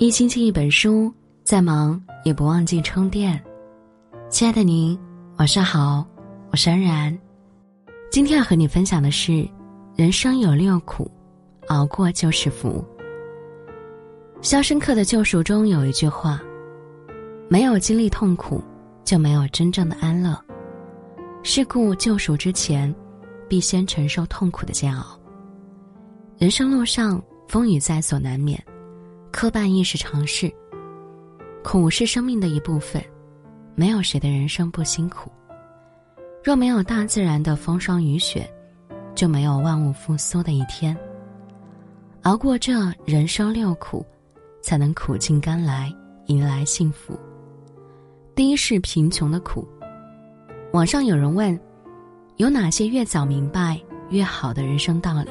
一星期一本书，再忙也不忘记充电。亲爱的您，晚上好，我是安然。今天要和你分享的是：人生有六苦，熬过就是福。《肖申克的救赎》中有一句话：“没有经历痛苦，就没有真正的安乐。是故救赎之前，必先承受痛苦的煎熬。人生路上，风雨在所难免。”磕绊亦是常事。苦是生命的一部分，没有谁的人生不辛苦。若没有大自然的风霜雨雪，就没有万物复苏的一天。熬过这人生六苦，才能苦尽甘来，迎来幸福。第一是贫穷的苦。网上有人问，有哪些越早明白越好的人生道理？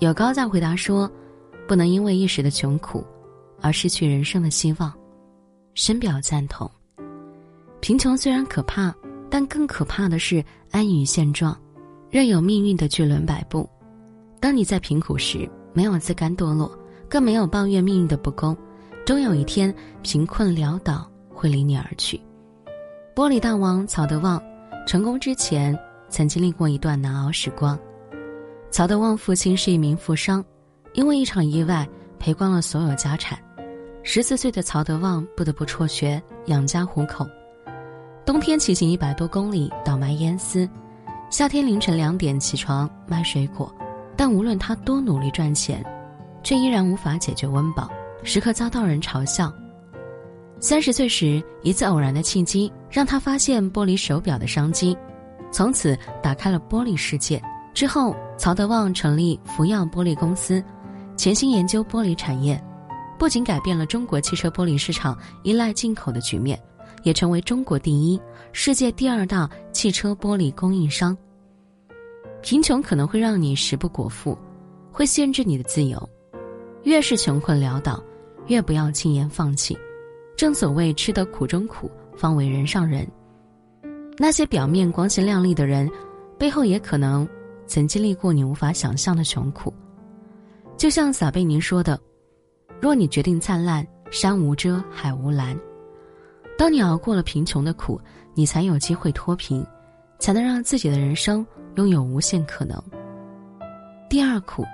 有高在回答说。不能因为一时的穷苦，而失去人生的希望。深表赞同。贫穷虽然可怕，但更可怕的是安于现状，任由命运的巨轮摆布。当你在贫苦时，没有自甘堕落，更没有抱怨命运的不公，终有一天贫困潦倒会离你而去。玻璃大王曹德旺，成功之前曾经历过一段难熬时光。曹德旺父亲是一名富商。因为一场意外赔光了所有家产，十四岁的曹德旺不得不辍学养家糊口。冬天骑行一百多公里倒卖烟丝，夏天凌晨两点起床卖水果。但无论他多努力赚钱，却依然无法解决温饱，时刻遭到人嘲笑。三十岁时，一次偶然的契机让他发现玻璃手表的商机，从此打开了玻璃世界。之后，曹德旺成立福耀玻璃公司。潜心研究玻璃产业，不仅改变了中国汽车玻璃市场依赖进口的局面，也成为中国第一、世界第二大汽车玻璃供应商。贫穷可能会让你食不果腹，会限制你的自由。越是穷困潦倒，越不要轻言放弃。正所谓吃得苦中苦，方为人上人。那些表面光鲜亮丽的人，背后也可能曾经历过你无法想象的穷苦。就像撒贝宁说的：“若你决定灿烂，山无遮，海无拦。当你熬过了贫穷的苦，你才有机会脱贫，才能让自己的人生拥有无限可能。”第二苦，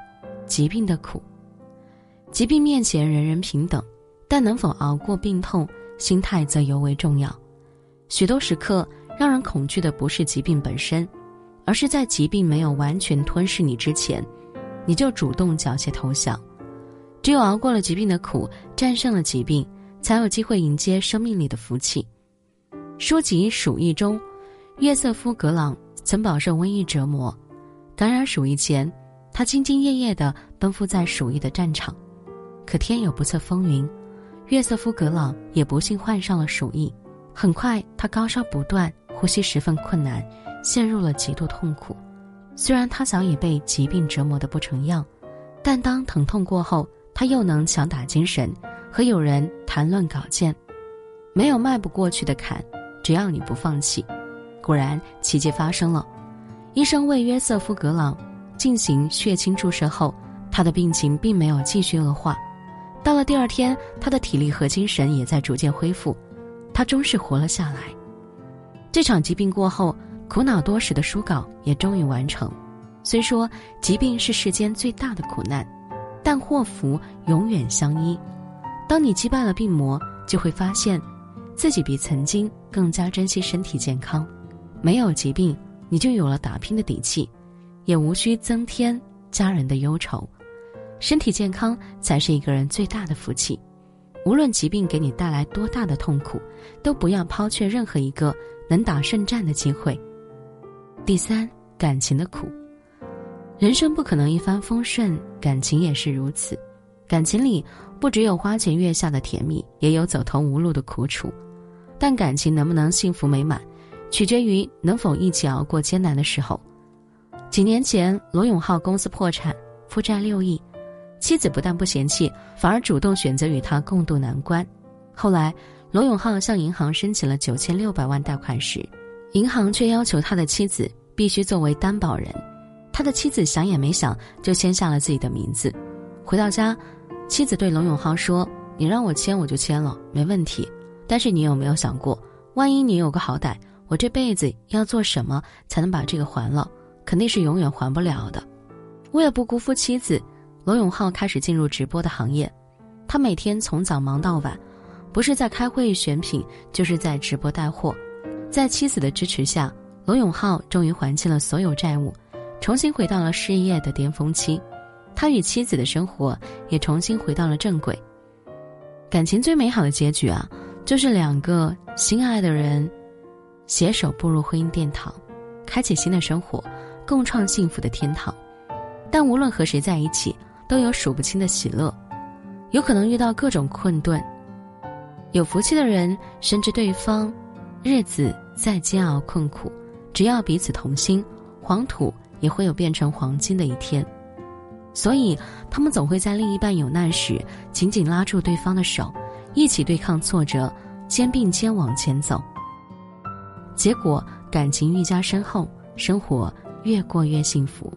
疾病的苦。疾病面前人人平等，但能否熬过病痛，心态则尤为重要。许多时刻，让人恐惧的不是疾病本身，而是在疾病没有完全吞噬你之前。你就主动缴械投降，只有熬过了疾病的苦，战胜了疾病，才有机会迎接生命里的福气。书籍《鼠疫》中，约瑟夫·格朗曾饱受瘟疫折磨，感染鼠疫前，他兢兢业业地奔赴在鼠疫的战场。可天有不测风云，约瑟夫·格朗也不幸患上了鼠疫。很快，他高烧不断，呼吸十分困难，陷入了极度痛苦。虽然他早已被疾病折磨得不成样，但当疼痛过后，他又能强打精神，和友人谈论稿件。没有迈不过去的坎，只要你不放弃。果然，奇迹发生了。医生为约瑟夫·格朗进行血清注射后，他的病情并没有继续恶化。到了第二天，他的体力和精神也在逐渐恢复，他终是活了下来。这场疾病过后。苦恼多时的书稿也终于完成。虽说疾病是世间最大的苦难，但祸福永远相依。当你击败了病魔，就会发现，自己比曾经更加珍惜身体健康。没有疾病，你就有了打拼的底气，也无需增添家人的忧愁。身体健康才是一个人最大的福气。无论疾病给你带来多大的痛苦，都不要抛却任何一个能打胜战的机会。第三，感情的苦。人生不可能一帆风顺，感情也是如此。感情里不只有花前月下的甜蜜，也有走投无路的苦楚。但感情能不能幸福美满，取决于能否一起熬过艰难的时候。几年前，罗永浩公司破产，负债六亿，妻子不但不嫌弃，反而主动选择与他共度难关。后来，罗永浩向银行申请了九千六百万贷款时。银行却要求他的妻子必须作为担保人，他的妻子想也没想就签下了自己的名字。回到家，妻子对罗永浩说：“你让我签我就签了，没问题。但是你有没有想过，万一你有个好歹，我这辈子要做什么才能把这个还了？肯定是永远还不了的。为了不辜负妻子，罗永浩开始进入直播的行业。他每天从早忙到晚，不是在开会选品，就是在直播带货。在妻子的支持下，罗永浩终于还清了所有债务，重新回到了事业的巅峰期。他与妻子的生活也重新回到了正轨。感情最美好的结局啊，就是两个心爱的人携手步入婚姻殿堂，开启新的生活，共创幸福的天堂。但无论和谁在一起，都有数不清的喜乐，有可能遇到各种困顿。有福气的人深知对方，日子再煎熬困苦，只要彼此同心，黄土也会有变成黄金的一天。所以，他们总会在另一半有难时，紧紧拉住对方的手，一起对抗挫折，肩并肩往前走。结果，感情愈加深厚，生活越过越幸福。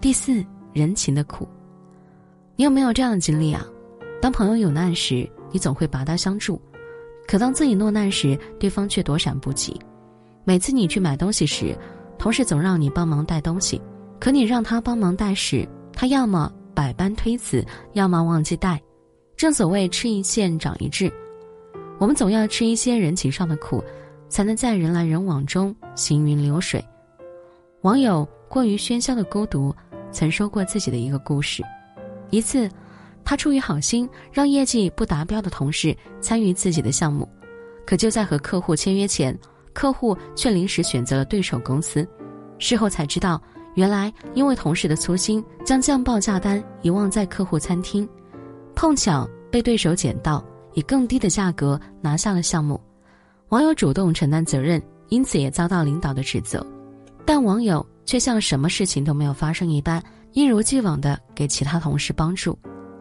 第四，人情的苦。你有没有这样的经历啊？当朋友有难时，你总会拔刀相助；可当自己落难时，对方却躲闪不及。每次你去买东西时，同事总让你帮忙带东西。可你让他帮忙带时，他要么百般推辞，要么忘记带。正所谓吃一堑长一智，我们总要吃一些人情上的苦，才能在人来人往中行云流水。网友过于喧嚣的孤独曾说过自己的一个故事：一次，他出于好心让业绩不达标的同事参与自己的项目，可就在和客户签约前，客户却临时选择了对手公司。事后才知道。原来因为同事的粗心，将降报价单遗忘在客户餐厅，碰巧被对手捡到，以更低的价格拿下了项目。网友主动承担责任，因此也遭到领导的指责，但网友却像什么事情都没有发生一般，一如既往的给其他同事帮助。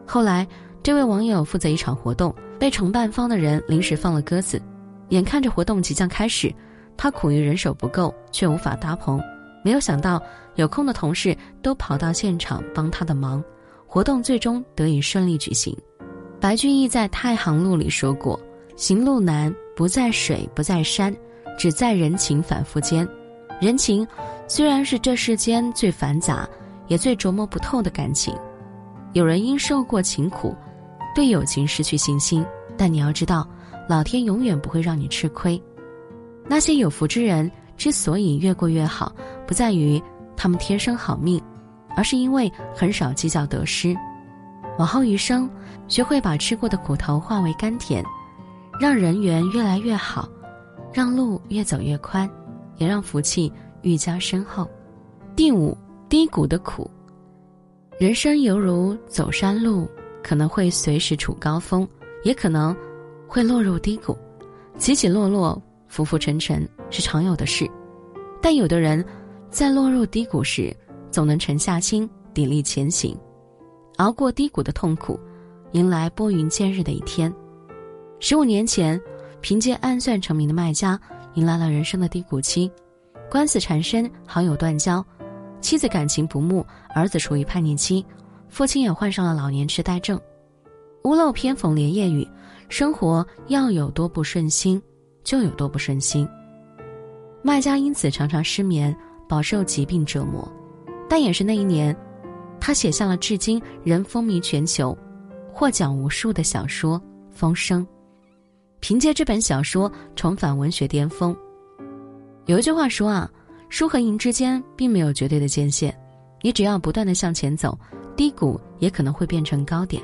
后来，这位网友负责一场活动，被承办方的人临时放了鸽子，眼看着活动即将开始，他苦于人手不够，却无法搭棚。没有想到，有空的同事都跑到现场帮他的忙，活动最终得以顺利举行。白居易在《太行路》里说过：“行路难，不在水，不在山，只在人情反复间。”人情虽然是这世间最繁杂，也最琢磨不透的感情。有人因受过情苦，对友情失去信心，但你要知道，老天永远不会让你吃亏。那些有福之人。之所以越过越好，不在于他们天生好命，而是因为很少计较得失。往后余生，学会把吃过的苦头化为甘甜，让人缘越来越好，让路越走越宽，也让福气愈加深厚。第五，低谷的苦。人生犹如走山路，可能会随时处高峰，也可能会落入低谷，起起落落。浮浮沉沉是常有的事，但有的人，在落入低谷时，总能沉下心，砥砺前行，熬过低谷的痛苦，迎来拨云见日的一天。十五年前，凭借暗算成名的卖家，迎来了人生的低谷期，官司缠身，好友断交，妻子感情不睦，儿子处于叛逆期，父亲也患上了老年痴呆症，屋漏偏逢连夜雨，生活要有多不顺心。就有多不顺心。卖家因此常常失眠，饱受疾病折磨。但也是那一年，他写下了至今仍风靡全球、获奖无数的小说《风声》。凭借这本小说重返文学巅峰。有一句话说啊，输和赢之间并没有绝对的界限，你只要不断的向前走，低谷也可能会变成高点。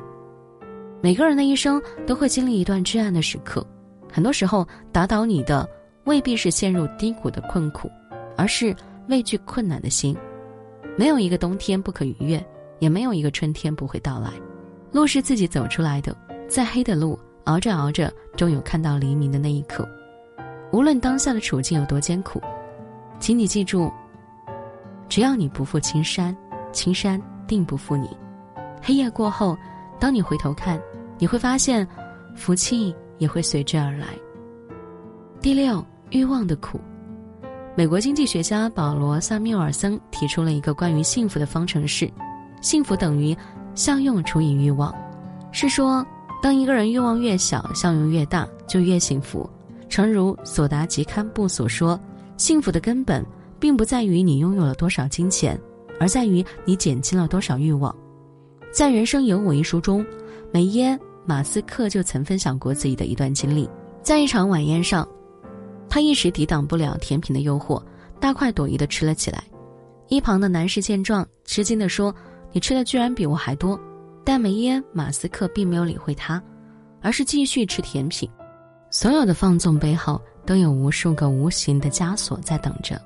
每个人的一生都会经历一段至暗的时刻。很多时候，打倒你的未必是陷入低谷的困苦，而是畏惧困难的心。没有一个冬天不可逾越，也没有一个春天不会到来。路是自己走出来的，再黑的路，熬着熬着，终有看到黎明的那一刻。无论当下的处境有多艰苦，请你记住：只要你不负青山，青山定不负你。黑夜过后，当你回头看，你会发现，福气。也会随之而来。第六，欲望的苦。美国经济学家保罗·萨缪尔森提出了一个关于幸福的方程式：幸福等于效用除以欲望。是说，当一个人欲望越小，效用越大，就越幸福。诚如索达吉堪布所说：“幸福的根本，并不在于你拥有了多少金钱，而在于你减轻了多少欲望。”在《人生有我》一书中，梅耶马斯克就曾分享过自己的一段经历。在一场晚宴上，他一时抵挡不了甜品的诱惑，大快朵颐地吃了起来。一旁的男士见状，吃惊地说：“你吃的居然比我还多。”但梅耶马斯克并没有理会他，而是继续吃甜品。所有的放纵背后都有无数个无形的枷锁在等着。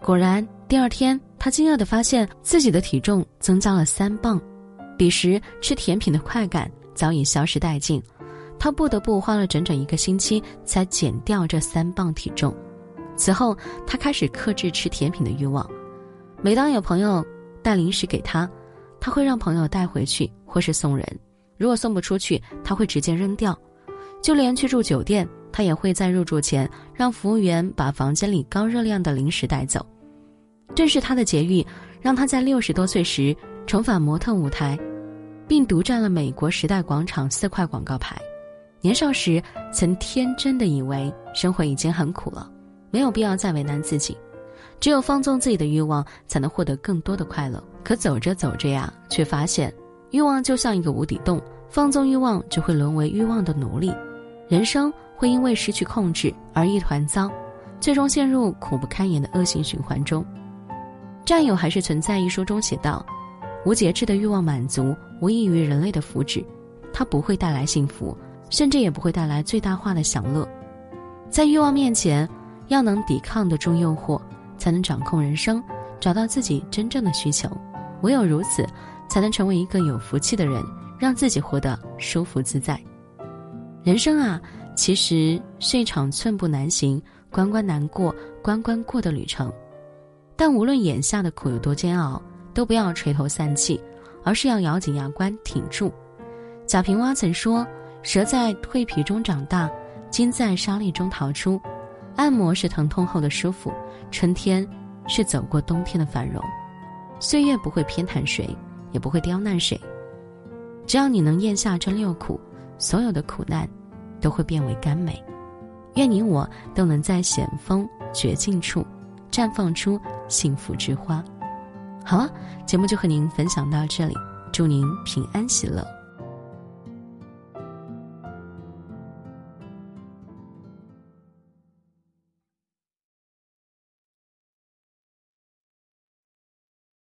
果然，第二天他惊讶地发现自己的体重增加了三磅。彼时吃甜品的快感早已消失殆尽，他不得不花了整整一个星期才减掉这三磅体重。此后，他开始克制吃甜品的欲望。每当有朋友带零食给他。他会让朋友带回去，或是送人。如果送不出去，他会直接扔掉。就连去住酒店，他也会在入住前让服务员把房间里高热量的零食带走。正是他的节欲，让他在六十多岁时重返模特舞台，并独占了美国时代广场四块广告牌。年少时曾天真的以为生活已经很苦了，没有必要再为难自己。只有放纵自己的欲望，才能获得更多的快乐。可走着走着呀，却发现，欲望就像一个无底洞，放纵欲望就会沦为欲望的奴隶，人生会因为失去控制而一团糟，最终陷入苦不堪言的恶性循环中。占有还是存在一书中写道：，无节制的欲望满足无异于人类的福祉，它不会带来幸福，甚至也不会带来最大化的享乐。在欲望面前，要能抵抗得住诱惑。才能掌控人生，找到自己真正的需求。唯有如此，才能成为一个有福气的人，让自己活得舒服自在。人生啊，其实是一场寸步难行、关关难过关关过的旅程。但无论眼下的苦有多煎熬，都不要垂头丧气，而是要咬紧牙关挺住。贾平凹曾说：“蛇在蜕皮中长大，金在沙砾中逃出。按摩是疼痛后的舒服。”春天，是走过冬天的繁荣，岁月不会偏袒谁，也不会刁难谁。只要你能咽下这六苦，所有的苦难，都会变为甘美。愿你我都能在险峰绝境处，绽放出幸福之花。好了，节目就和您分享到这里，祝您平安喜乐。